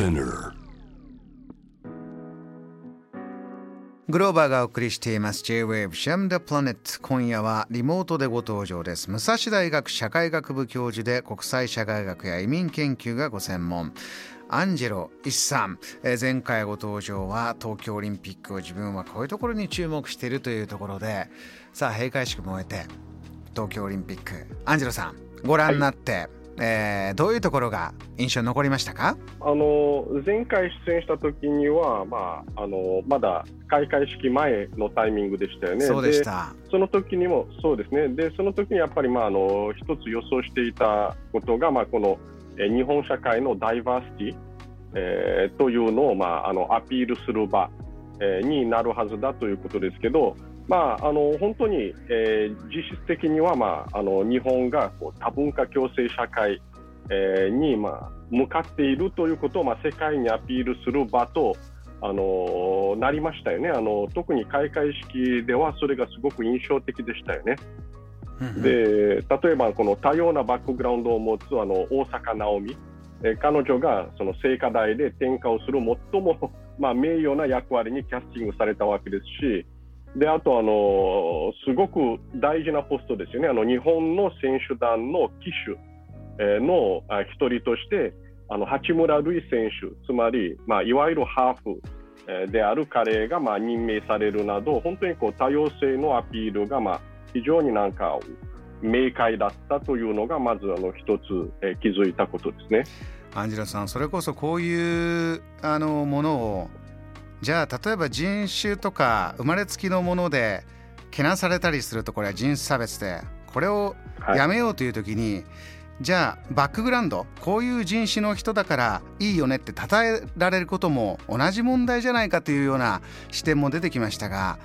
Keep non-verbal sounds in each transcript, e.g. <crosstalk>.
Spinner. グローバーがお送りしています。J-Wave Sham the Planet 今夜はリモートでご登場です。武蔵大学社会学部教授で国際社会学や移民研究がご専門。アンジェロ・イッサン、え前回ご登場は東京オリンピックを自分はこういうところに注目しているというところでさあ閉会式も終えて東京オリンピック。アンジェロさんご覧になって、えーどういうところが印象に残りましたか？あの前回出演した時には、まあ、あのまだ開会式前のタイミングでしたよね。そうでしたその時にもそうですね。で、その時にやっぱりまああの一つ予想していたことがまあこのえー日本社会のダイバーシティ、えーというのをまああのアピールする場、えーになるはずだということですけど。まあ、あの本当に、えー実質的には、まあ、あの日本がこう多文化共生社会、えーに、まあ、向かっているということを、まあ、世界にアピールする場と、あのなりましたよね。あの特に開会式ではそれがすごく印象的でしたよね。で例えばこの多様なバックグラウンドを持つあの大坂なおみ、えー彼女がその聖火台で点火をする最も、<laughs> まあ、名誉な役割にキャスティングされたわけですしであとあのすごく大事なポストですよねあの日本の選手団の旗手のあ一人としてあの八村塁選手つまり、まあ、いわゆるハーフである彼がまあ任命されるなど本当にこう多様性のアピールがまあ非常になんか明快だったというのがまずあの一つ、え気づいたことですね。アンジェラさんそれこそこういうあのものをじゃあ例えば人種とか生まれつきのものでけなされたりするとこれは人種差別でこれをはいやめようという時に、じゃあバックグラウンドこういう人種の人だからいいよねって称えられることも同じ問題じゃないかというような視点も出てきましたが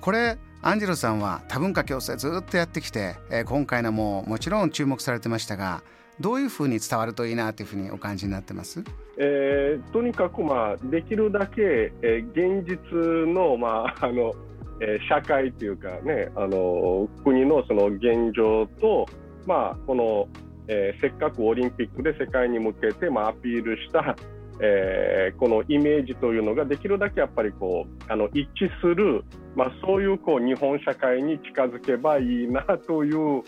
これアンジェロさんは多文化共生ずっとやってきて、えー今回のももちろん注目されてましたがどういうふうに伝わるといいなというふうにお感じになってます？えーとにかく、まあ、できるだけ、えー現実の,、まあ <laughs> あのえー社会というか、ね、あの国のその現状と、まあこのえーせっかくオリンピックで世界に向けて、まあ、アピールした、えーこのイメージというのができるだけやっぱりこうあの一致する、まあ、そういうこう日本社会に近づけばいいなという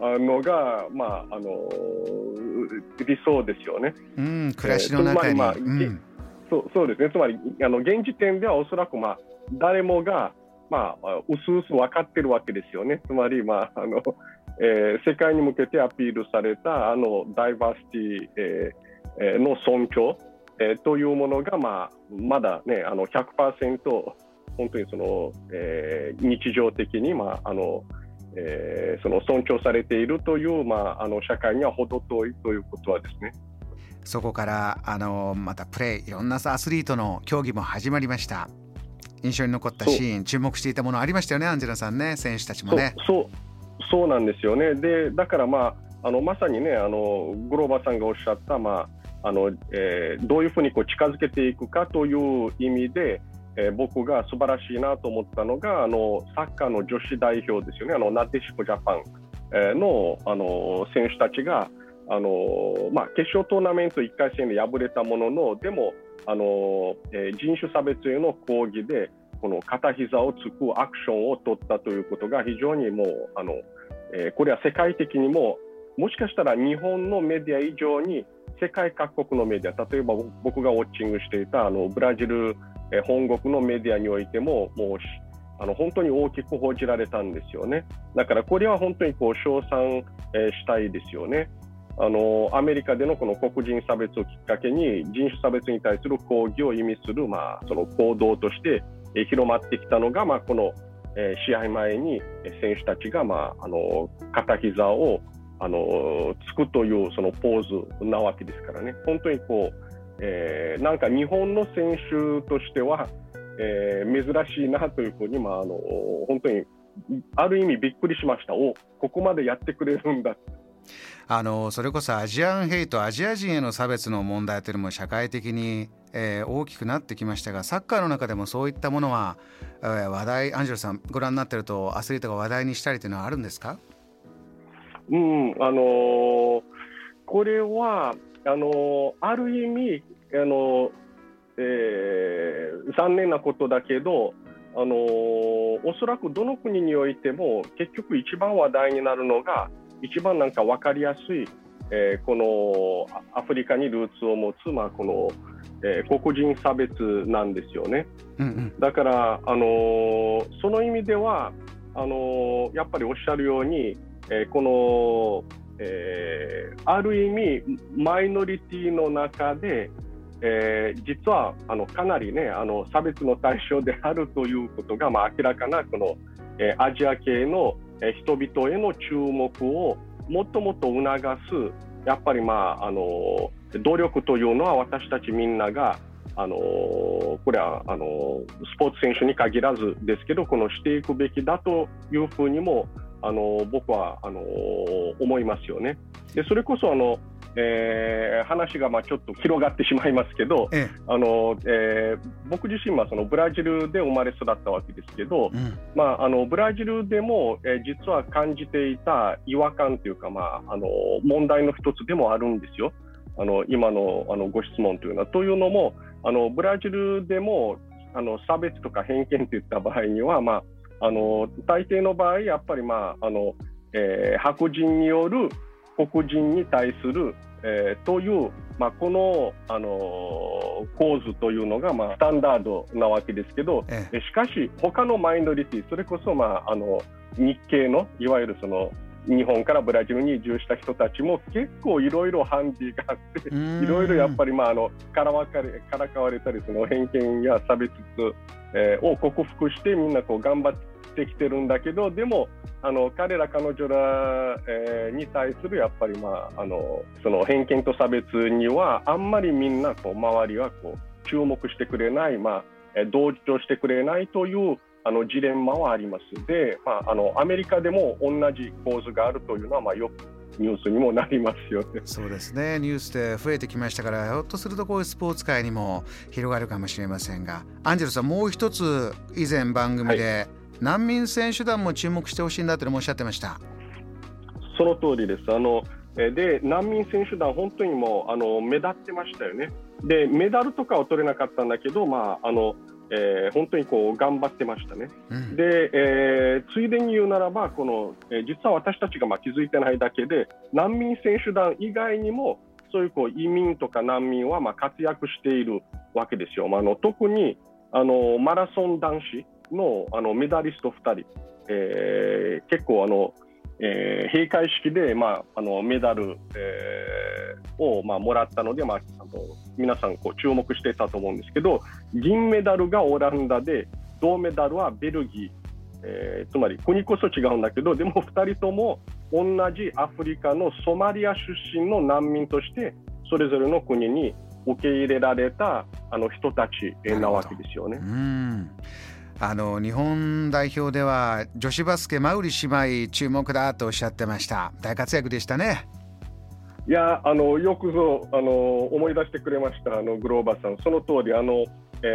のが、まああの理想ですよね。うん暮らしの中に、えーまあまあうんそうそうですね、つまりあの現時点ではおそらく、まあ、誰もが、まあ、うすうす分かってるわけですよね、つまり、まああのえー世界に向けてアピールされたあのダイバーシティ、えーえーの尊重、えーというものが、まあ、まだ、ね、あの100%本当にその、えー日常的に、まああのえーその尊重されているという、まあ、あの社会には程遠いということはですね。そこからあのまたプレーいろんなさアスリートの競技も始まりました。印象に残ったシーン注目していたものありましたよねアンジェラさんね選手たちもね。そうそうそうなんですよね、でだから、まあ、あのまさにねあの、グローバーさんがおっしゃった、まああのえーどういうふうにこう近づけていくかという意味で、えー僕が素晴らしいなと思ったのが、あのサッカーの女子代表ですよね、あのなでしこジャパン、えのあの選手たちが、あのまあ、決勝トーナメント1回戦で敗れたものの、でも、あのえー人種差別への抗議で、この片膝をつくアクションを取ったということが非常にもうあの、えーこれは世界的にももしかしたら日本のメディア以上に世界各国のメディア例えば僕がウォッチングしていたあのブラジル、え本国のメディアにおいてももうあの本当に大きく報じられたんですよねだからこれは本当にこう称賛、えしたいですよね。あのアメリカでのこの黒人差別をきっかけに人種差別に対する抗議を意味する、まあ、その行動として広まってきたのが、まあ、この、試合前に選手たちが、まあ、あの片膝をあのつくというそのポーズなわけですからね本当にこう、えーなんか日本の選手としては、えー珍しいなというふうに、まあ、あの本当にある意味びっくりしました。おここまでやってくれるんだ。あのそれこそアジアンヘイトアジア人への差別の問題というのも社会的に、えー大きくなってきましたがサッカーの中でもそういったものは、えー話題アンジェルさんご覧になってるとアスリートが話題にしたりというのはあるんですか？うん、あのーこれはあのーある意味、あの、えー、残念なことだけど、あのおそらくどの国においても結局一番話題になるのが一番なんか分かりやすい、えー、このアフリカにルーツを持つ、まあ、この、えー、黒人差別なんですよね。うんうん、だから、あのその意味ではあのやっぱりおっしゃるように、えー、この、えー、ある意味マイノリティの中で、えー、実はあのかなりねあの差別の対象であるということが、まあ、明らかなこの、えー、アジア系の、人々への注目をもっともっと促すやっぱり、まあ、あの努力というのは私たちみんながあのこれはあのスポーツ選手に限らずですけどこのしていくべきだというふうにもあの僕はあの思いますよね。でそれこそあのえー、話がまあちょっと広がってしまいますけど、ええあのえー、僕自身はそのブラジルで生まれ育ったわけですけど、うん、まあ、あのブラジルでも、えー、実は感じていた違和感というか、まあ、あの問題の一つでもあるんですよ。あの今のあのご質問というのは。というのもあのブラジルでもあの差別とか偏見といった場合には、まあ、あの大抵の場合やっぱり、まああのえー、白人による黒人に対する、えー、という、まあ、この、あのー、構図というのが、まあ、スタンダードなわけですけど、ええ、しかし、他のマイノリティそれこそ、まあ、あの日系のいわゆるその日本からブラジルに移住した人たちも結構いろいろハンディがあっていろいろやっぱり、まあ、あのからわかれからかわれたりその偏見や差別、えー、を克服してみんなこう頑張ってきてるんだけどでもあの彼ら彼女ら、えー、に対するやっぱり、まあ、あのその偏見と差別にはあんまりみんなこう周りはこう注目してくれない、まあ、同情してくれないというあのジレンマはあります。で、まあ、あのアメリカでも同じ構図があるというのは、まあ、よくニュースにもなりますよね。そうですね。ニュースで増えてきましたから、ひょっとするとこういうスポーツ界にも広がるかもしれませんが、アンジェルさん、もう一つ以前番組で、はい、難民選手団も注目してほしいんだとおっしゃってました。その通りです。あので難民選手団、本当にもうあの目立ってましたよね。でメダルとかは取れなかったんだけど、まああのえー、本当にこう頑張ってましたね、うん、で、えー、ついでに言うならばこの、えー、実は私たちがまあ気づいてないだけで難民選手団以外にもそういうこう移民とか難民はまあ活躍しているわけですよ、まあ、あの特にあのマラソン男子のあのメダリスト2人、えー、結構あの、えー、閉会式で、まあ、あのメダル、えー、を、まあ、もらったので、まあ、あの皆さんこう注目してたと思うんですけど銀メダルがオランダで銅メダルはベルギー、えー、つまり国こそ違うんだけどでも2人とも同じアフリカのソマリア出身の難民としてそれぞれの国に受け入れられたあの人たちなわけですよね。あの日本代表では女子バスケマウリ姉妹注目だとおっしゃってました大活躍でしたね。いやあのよくぞあの思い出してくれましたあのグローバーさん、その通りあの、えー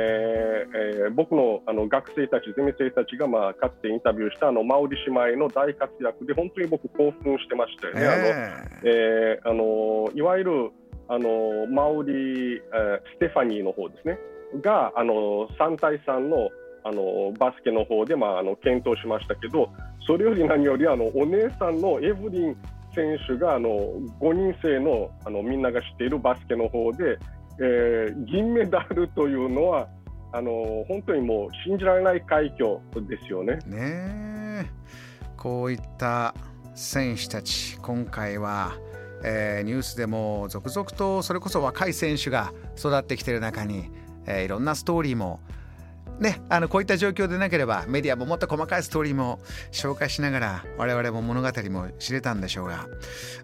えー、僕のあの学生たち、ゼミ生たちが、まあ、かつてインタビューしたあのマウリ姉妹の大活躍で本当に僕興奮してましたよね。えー、あのえー、あのいわゆるあのマウリ、えー、ステファニーの方ですねがあの3対3のあのバスケの方で、まあ、あの検討しましたけどそれより何よりあのお姉さんのエブリン選手があの5人制のあのみんなが知っているバスケの方で、えー、銀メダルというのはあの本当にもう信じられない快挙ですよね。ねこういった選手たち今回は、えー、ニュースでも続々とそれこそ若い選手が育ってきている中に、えー、いろんなストーリーもね、あのこういった状況でなければメディアももっと細かいストーリーも紹介しながら我々も物語も知れたんでしょうが。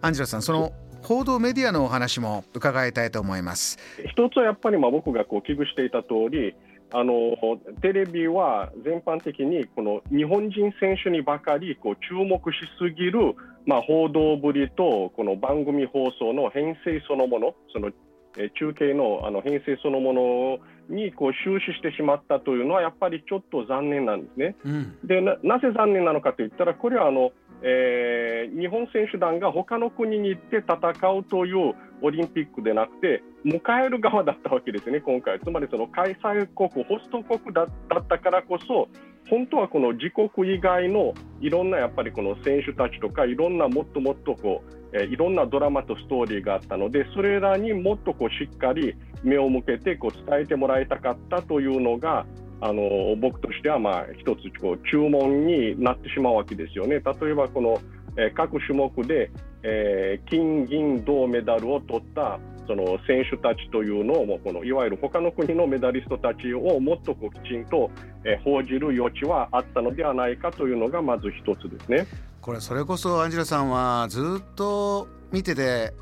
アンジェロさんその報道メディアのお話も伺いたいと思います。一つはやっぱりまあ僕がこう危惧していた通りあのテレビは全般的にこの日本人選手にばかりこう注目しすぎる、まあ、報道ぶりとこの番組放送の編成そのものその中継のあの編成そのものにこう終始してしまったというのはやっぱりちょっと残念なんですね。うん、でなぜ残念なのかといったらこれはあの、えー、日本選手団が他の国に行って戦うというオリンピックでなくて迎える側だったわけですね、今回。つまりその開催国、ホスト国だったからこそ本当はこの自国以外のいろんなやっぱりこの選手たちとかいろんなもっともっとこう、えいろんなドラマとストーリーがあったのでそれらにもっとこうしっかり目を向けてこう伝えてもらいたかったというのがあの僕としてはまあ一つこう注文になってしまうわけですよね。例えばこの、え各種目で、えー、金、銀、銅メダルを取ったその選手たちというのをもこのいわゆる他の国のメダリストたちをもっとこうきちんと、え報じる余地はあったのではないかというのがまず一つですね。これそれこそアンジェラさんはずっと見てて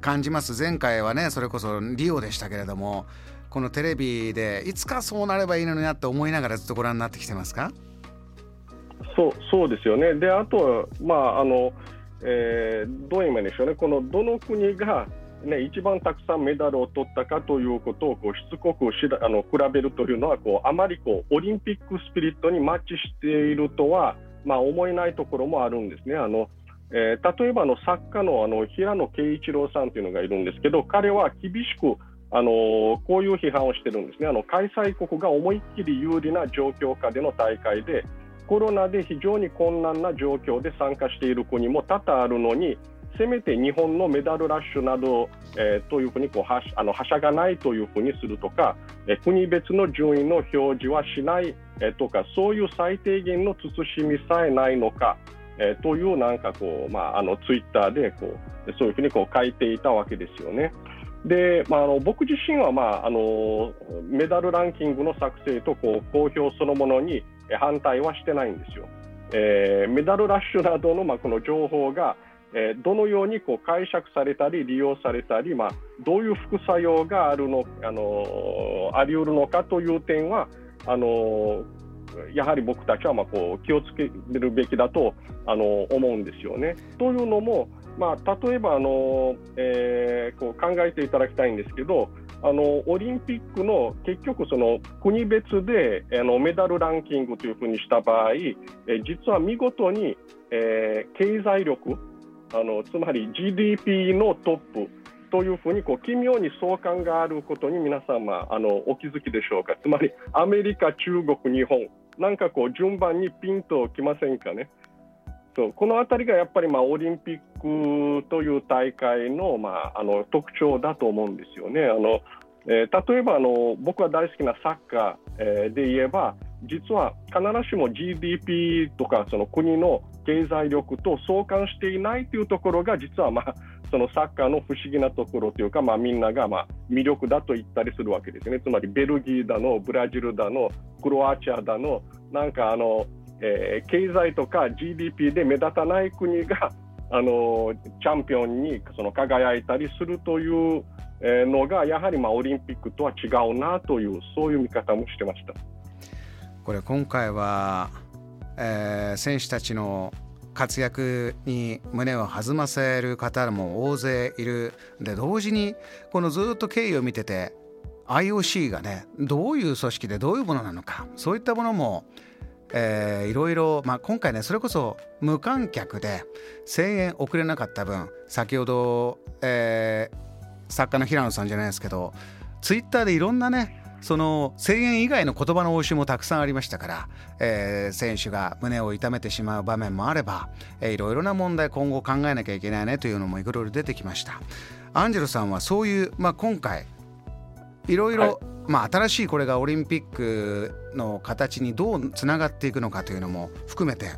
感じます？前回はねそれこそリオでしたけれどもこのテレビでいつかそうなればいいのになって思いながらずっとご覧になってきてますか？そうそうですよね、であと、まああのえー、どういう意味でしょうね、このどの国が、ね、一番たくさんメダルを取ったかということをこうしつこくしらあの比べるというのはこう、あまりこうオリンピックスピリットにマッチしているとは、まあ、思えないところもあるんですね。あのえー、例えばの作家のあの平野啓一郎さんというのがいるんですけど、彼は厳しくあのこういう批判をしてるんですねあの、開催国が思いっきり有利な状況下での大会で、コロナで非常に困難な状況で参加している国も多々あるのに、せめて日本のメダルラッシュなど、えー、というふうにこうはあのはしゃがないというふうにするとか、え、国別の順位の表示はしない、え、とか、そういう最低限の慎みさえないのか、え、というなんかこう、まあ、あのツイッターでこうそういうふうにこう書いていたわけですよね。でまあ、あの僕自身は、まあ、あのメダルランキングの作成とこう公表そのものに反対はしてないんですよ。えー、メダルラッシュなどの,、まあこの情報が、えー、どのようにこう解釈されたり利用されたり、まあ、どういう副作用があるの、あのあり得るのかという点はあのやはり僕たちはまあこう気をつけるべきだとあの思うんですよね。というのも、まあ、例えばあの、えー、こう考えていただきたいんですけどあのオリンピックの結局その国別であのメダルランキングというふうにした場合、え実は見事に、えー、経済力あのつまり GDP のトップというふうにこう奇妙に相関があることに皆様あのお気づきでしょうかつまりアメリカ、中国、日本なんかこう順番にピンときませんかね。そうこの辺りがやっぱりまあオリンピックという大会の,、まあ、あの特徴だと思うんですよね。あのえー、例えばあの僕が大好きなサッカー、えー、で言えば実は必ずしも GDP とかその国の経済力と相関していないというところが実はまあ <laughs> そのサッカーの不思議なところというか、まあ、みんながまあ魅力だと言ったりするわけですね。つまりベルギーだのブラジルだのクロアチアだのなんかあのえー、経済とか GDP で目立たない国があのチャンピオンにその輝いたりするというのがやはりまあオリンピックとは違うなというそういう見方もしてましたこれ今回は、えー、選手たちの活躍に胸を弾ませる方も大勢いるで同時にこのずっと経緯を見てて IOC がねどういう組織でどういうものなのかそういったものも、いろいろ、今回ねそれこそ無観客で声援遅れなかった分先ほど、えー、作家の平野さんじゃないですけどツイッターでいろんなねその声援以外の言葉の応酬もたくさんありましたから、えー、選手が胸を痛めてしまう場面もあれば、えー、いろいろな問題今後考えなきゃいけないねというのもいろいろ出てきました。アンジェロさんはそういう、まあ、今回いろいろ、まあ、新しいこれがオリンピックの形にどうつながっていくのかというのも含めて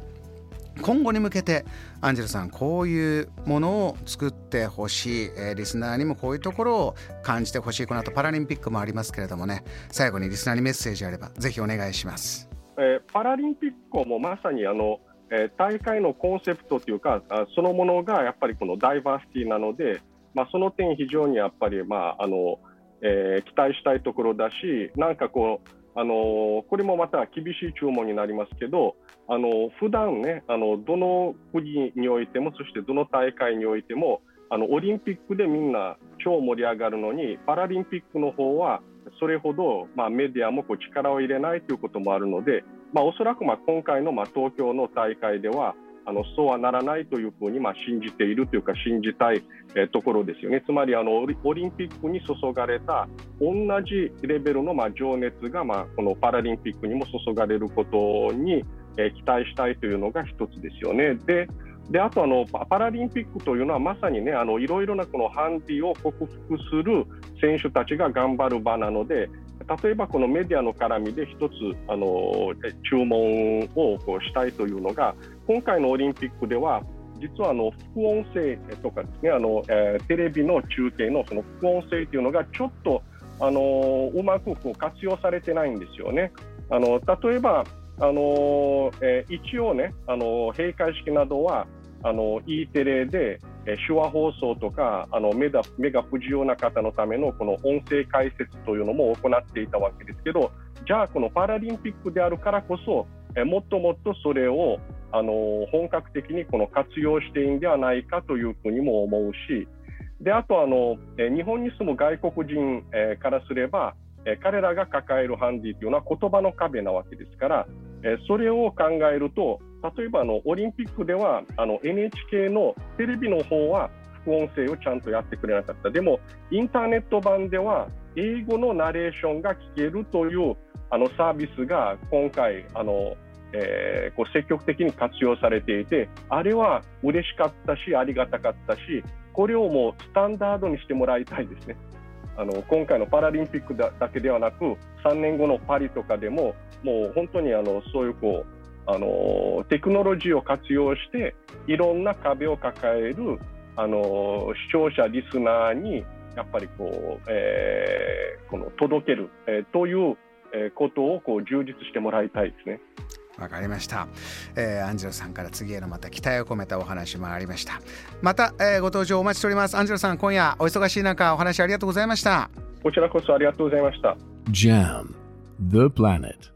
今後に向けてアンジェルさんこういうものを作ってほしい、えー、リスナーにもこういうところを感じてほしい。この後パラリンピックもありますけれどもね。最後にリスナーにメッセージあればぜひお願いします、えー、パラリンピックもまさにあの、えー、大会のコンセプトというかそのものがやっぱりこのダイバーシティなので、まあ、その点非常にやっぱりまああのえー、期待したいところだし、なんかこう、あのこれもまた厳しい注文になりますけど、あの普段ねあの、どの国においても、そしてどの大会においても、あのオリンピックでみんな超盛り上がるのに、パラリンピックの方はそれほど、まあ、メディアもこう力を入れないということもあるので、まあ、おそらくまあ今回のまあ東京の大会では、あのそうはならないというふうにまあ信じているというか信じたい、ところですよね。つまりあのオリンピックに注がれた同じレベルのまあ情熱がまあこのパラリンピックにも注がれることに、期待したいというのが一つですよね。でであとあのパラリンピックというのはまさにねあのいろいろなこのハンディを克服する選手たちが頑張る場なので例えばこのメディアの絡みで一つあの注文をこうしたいというのが今回のオリンピックでは実はあの副音声とかですねあの、えー、テレビの中継のその副音声というのがちょっとあのうまくこう活用されてないんですよね。あの例えばあのえー、一応ね、あの閉会式などはあの E テレで、手話放送とかあの目が目が不自由な方のためのこの音声解説というのも行っていたわけですけどじゃあこのパラリンピックであるからこそ、もっともっとそれをあの本格的にこの活用していいんではないかというふうにも思うしであとあの、日本に住む外国人、からすれば、彼らが抱えるハンディというのは言葉の壁なわけですから、それを考えると例えばあのオリンピックではあの NHK のテレビの方は副音声をちゃんとやってくれなかったでもインターネット版では英語のナレーションが聞けるというあのサービスが今回あの、えー、こう積極的に活用されていてあれは嬉しかったしありがたかったしこれをもうスタンダードにしてもらいたいですね。あの今回のパラリンピックだけではなく3年後のパリとかでももう本当にあのそういうこうあのテクノロジーを活用していろんな壁を抱えるあの視聴者、リスナーにやっぱりこう、えー、この届ける、えー、ということをこう充実してもらいたいですね。わかりました、えー、アンジェロさんから次へのまた期待を込めたお話もありました。また、えー、ご登場お待ちしております。アンジェロさん今夜お忙しい中お話ありがとうございました。こちらこそありがとうございました。JAM The Planet